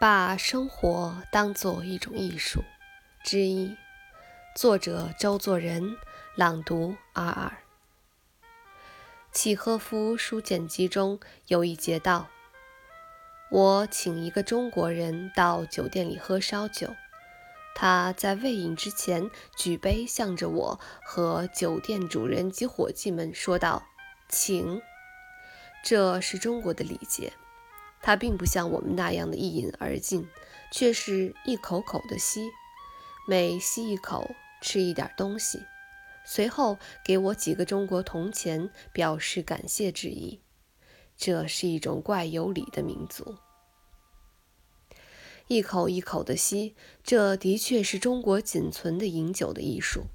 把生活当作一种艺术之一，作者周作人，朗读二二。契诃夫书简集中有一节道：“我请一个中国人到酒店里喝烧酒，他在未饮之前举杯向着我和酒店主人及伙计们说道：‘请。’这是中国的礼节。”他并不像我们那样的一饮而尽，却是一口口的吸，每吸一口吃一点东西，随后给我几个中国铜钱，表示感谢之意。这是一种怪有礼的民族。一口一口的吸，这的确是中国仅存的饮酒的艺术。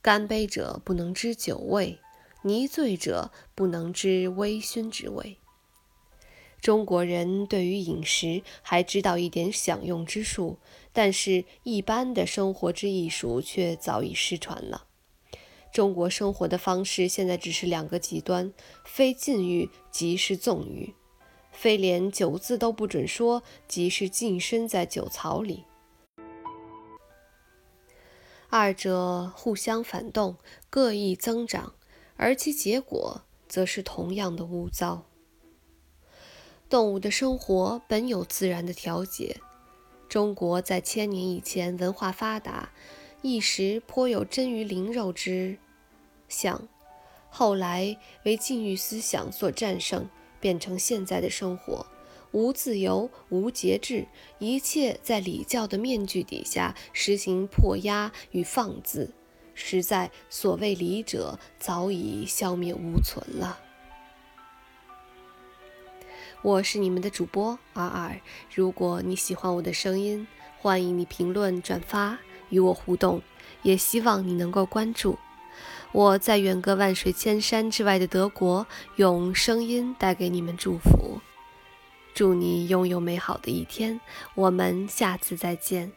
干杯者不能知酒味，泥醉者不能知微醺之味。中国人对于饮食还知道一点享用之术，但是一般的生活之艺术却早已失传了。中国生活的方式现在只是两个极端：非禁欲即是纵欲，非连酒字都不准说即是浸身在酒槽里。二者互相反动，各异增长，而其结果则是同样的污糟。动物的生活本有自然的调节。中国在千年以前文化发达，一时颇有臻于灵肉之象，后来为禁欲思想所战胜，变成现在的生活，无自由，无节制，一切在礼教的面具底下实行破压与放肆，实在所谓礼者早已消灭无存了。我是你们的主播尔尔。如果你喜欢我的声音，欢迎你评论、转发与我互动，也希望你能够关注我在远隔万水千山之外的德国，用声音带给你们祝福。祝你拥有美好的一天，我们下次再见。